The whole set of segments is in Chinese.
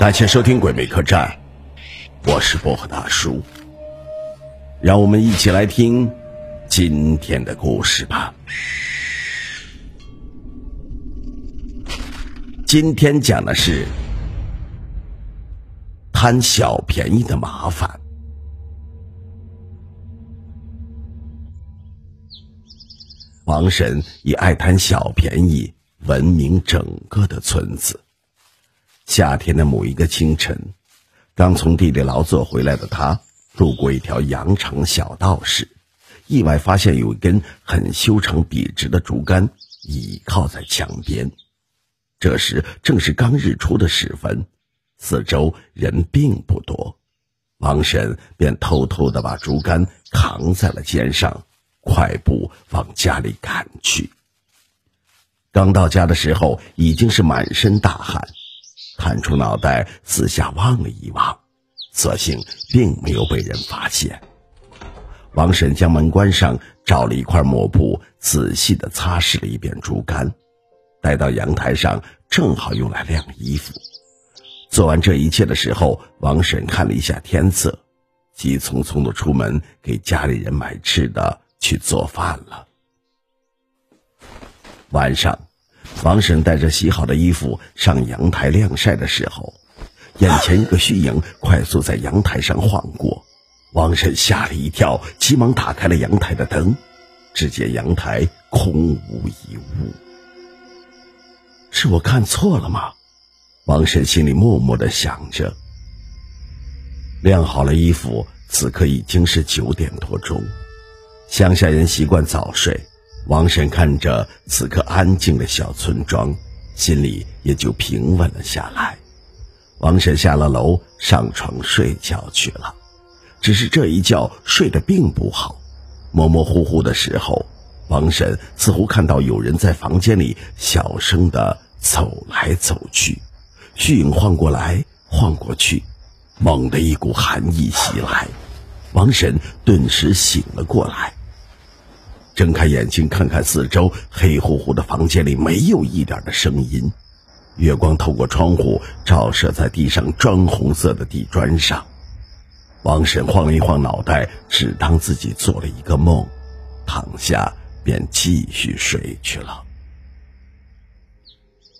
感谢收听《鬼魅客栈》，我是薄荷大叔，让我们一起来听今天的故事吧。今天讲的是贪小便宜的麻烦。王婶也爱贪小便宜闻名整个的村子。夏天的某一个清晨，刚从地里劳作回来的他，路过一条羊肠小道时，意外发现有一根很修长笔直的竹竿倚靠在墙边。这时正是刚日出的时分，四周人并不多，王婶便偷偷的把竹竿扛在了肩上。快步往家里赶去。刚到家的时候，已经是满身大汗，探出脑袋四下望了一望，所幸并没有被人发现。王婶将门关上，找了一块抹布，仔细的擦拭了一遍竹竿，带到阳台上，正好用来晾衣服。做完这一切的时候，王婶看了一下天色，急匆匆的出门给家里人买吃的。去做饭了。晚上，王婶带着洗好的衣服上阳台晾晒的时候，眼前一个虚影快速在阳台上晃过，王婶吓了一跳，急忙打开了阳台的灯，只见阳台空无一物。是我看错了吗？王婶心里默默的想着。晾好了衣服，此刻已经是九点多钟。乡下人习惯早睡，王婶看着此刻安静的小村庄，心里也就平稳了下来。王婶下了楼，上床睡觉去了。只是这一觉睡得并不好，模模糊糊的时候，王婶似乎看到有人在房间里小声的走来走去，虚影晃过来晃过去，猛地一股寒意袭来，王婶顿时醒了过来。睁开眼睛看看四周，黑乎乎的房间里没有一点的声音。月光透过窗户照射在地上砖红色的地砖上。王婶晃了一晃脑袋，只当自己做了一个梦，躺下便继续睡去了。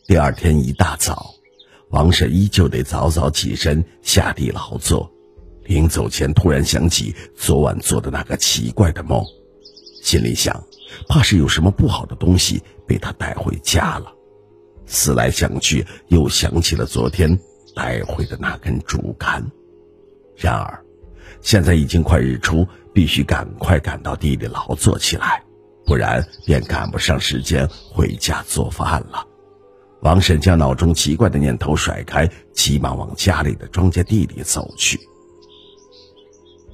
第二天一大早，王婶依旧得早早起身下地劳作。临走前，突然想起昨晚做的那个奇怪的梦。心里想，怕是有什么不好的东西被他带回家了。思来想去，又想起了昨天带回的那根竹竿。然而，现在已经快日出，必须赶快赶到地里劳作起来，不然便赶不上时间回家做饭了。王婶将脑中奇怪的念头甩开，急忙往家里的庄稼地里走去。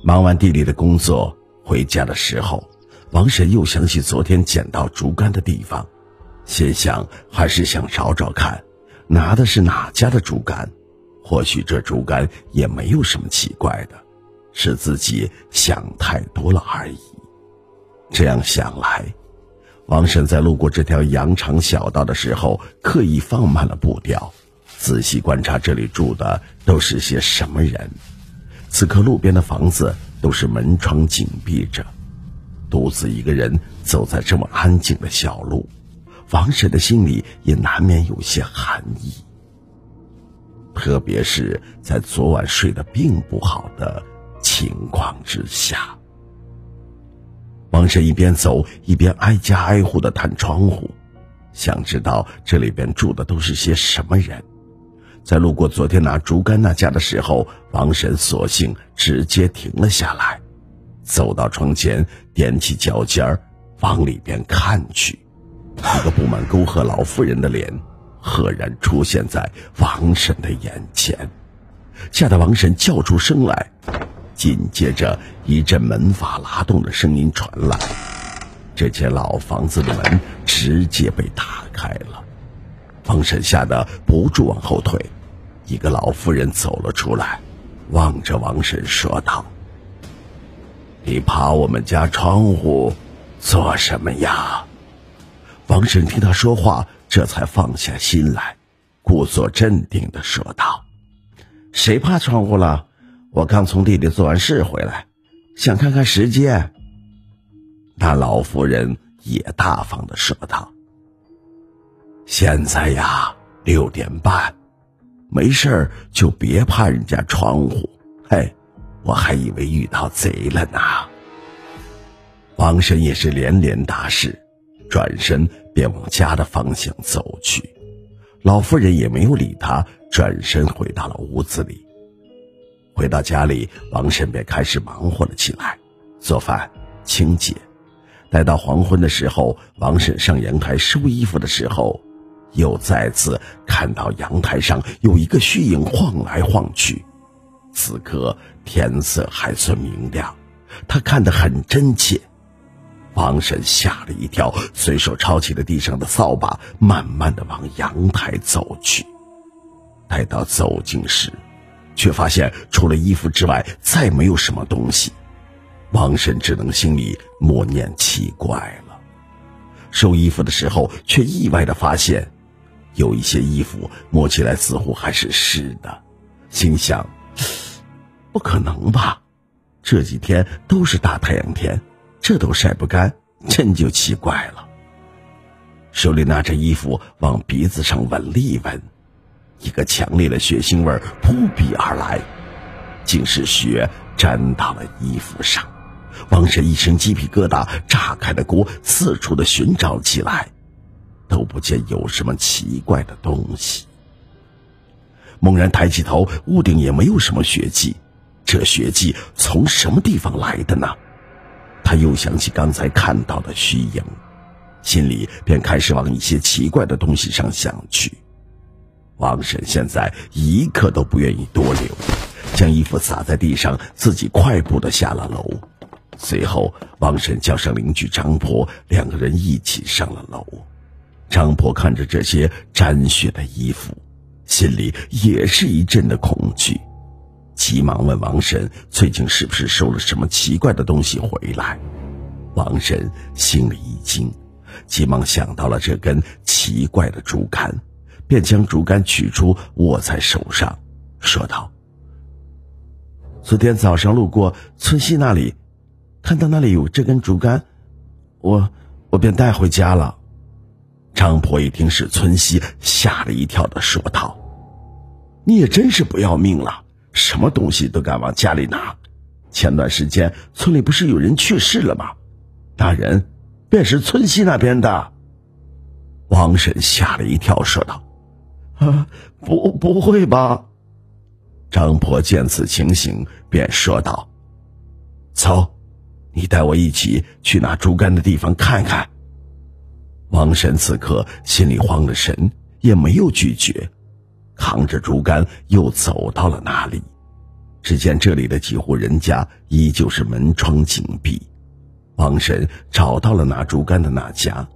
忙完地里的工作，回家的时候。王婶又想起昨天捡到竹竿的地方，心想还是想找找看，拿的是哪家的竹竿？或许这竹竿也没有什么奇怪的，是自己想太多了而已。这样想来，王婶在路过这条羊肠小道的时候，刻意放慢了步调，仔细观察这里住的都是些什么人。此刻路边的房子都是门窗紧闭着。独自一个人走在这么安静的小路，王婶的心里也难免有些寒意。特别是在昨晚睡得并不好的情况之下，王婶一边走一边挨家挨户的探窗户，想知道这里边住的都是些什么人。在路过昨天拿竹竿那家的时候，王婶索性直接停了下来。走到窗前，踮起脚尖儿，往里边看去，一个布满沟壑老妇人的脸，赫然出现在王婶的眼前，吓得王婶叫出声来。紧接着，一阵门阀拉动的声音传来，这间老房子的门直接被打开了。王婶吓得不住往后退，一个老妇人走了出来，望着王婶说道。你爬我们家窗户做什么呀？王婶听他说话，这才放下心来，故作镇定的说道：“谁怕窗户了？我刚从地里做完事回来，想看看时间。”那老妇人也大方的说道：“现在呀，六点半，没事就别怕人家窗户。嘿，我还以为遇到贼了呢。”王婶也是连连答是，转身便往家的方向走去。老妇人也没有理他，转身回到了屋子里。回到家里，王婶便开始忙活了起来，做饭、清洁。待到黄昏的时候，王婶上阳台收衣服的时候，又再次看到阳台上有一个虚影晃来晃去。此刻天色还算明亮，他看得很真切。王婶吓了一跳，随手抄起了地上的扫把，慢慢的往阳台走去。待到走近时，却发现除了衣服之外，再没有什么东西。王婶只能心里默念奇怪了。收衣服的时候，却意外的发现，有一些衣服摸起来似乎还是湿的，心想：不可能吧？这几天都是大太阳天。这都晒不干，真就奇怪了。手里拿着衣服往鼻子上闻了一闻，一个强烈的血腥味扑鼻而来，竟是血沾到了衣服上。王婶一身鸡皮疙瘩，炸开了锅，四处的寻找起来，都不见有什么奇怪的东西。猛然抬起头，屋顶也没有什么血迹，这血迹从什么地方来的呢？他又想起刚才看到的虚影，心里便开始往一些奇怪的东西上想去。王婶现在一刻都不愿意多留，将衣服撒在地上，自己快步的下了楼。随后，王婶叫上邻居张婆，两个人一起上了楼。张婆看着这些沾血的衣服，心里也是一阵的恐惧。急忙问王婶：“最近是不是收了什么奇怪的东西回来？”王婶心里一惊，急忙想到了这根奇怪的竹竿，便将竹竿取出握在手上，说道：“昨天早上路过村西那里，看到那里有这根竹竿，我我便带回家了。”张婆一听是村西，吓了一跳的说道：“你也真是不要命了！”什么东西都敢往家里拿？前段时间村里不是有人去世了吗？那人便是村西那边的。王婶吓了一跳，说道：“啊，不，不会吧？”张婆见此情形，便说道：“走，你带我一起去拿竹竿的地方看看。”王婶此刻心里慌了神，也没有拒绝。扛着竹竿又走到了那里，只见这里的几户人家依旧是门窗紧闭。王婶找到了拿竹竿的那家，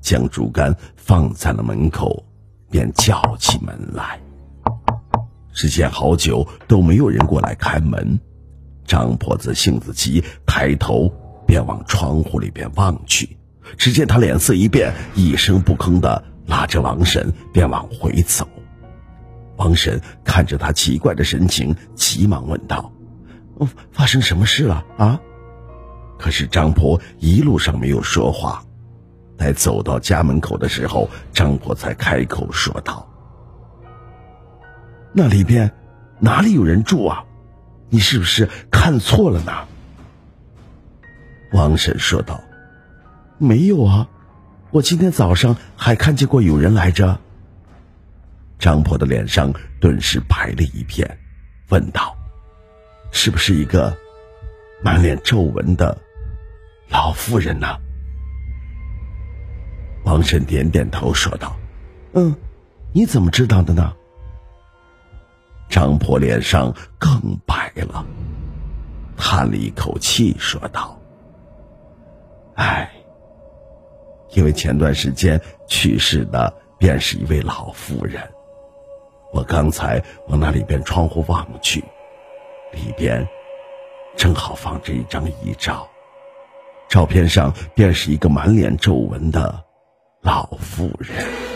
将竹竿放在了门口，便叫起门来。只见好久都没有人过来开门，张婆子性子急，抬头便往窗户里边望去，只见他脸色一变，一声不吭的拉着王婶便往回走。王婶看着他奇怪的神情，急忙问道：“发生什么事了啊？”可是张婆一路上没有说话。待走到家门口的时候，张婆才开口说道：“那里边哪里有人住啊？你是不是看错了呢？”王婶说道：“没有啊，我今天早上还看见过有人来着。”张婆的脸上顿时白了一片，问道：“是不是一个满脸皱纹的老妇人呢？”王婶点点头说道：“嗯，你怎么知道的呢？”张婆脸上更白了，叹了一口气说道：“唉，因为前段时间去世的便是一位老妇人。”我刚才往那里边窗户望去，里边正好放着一张遗照，照片上便是一个满脸皱纹的老妇人。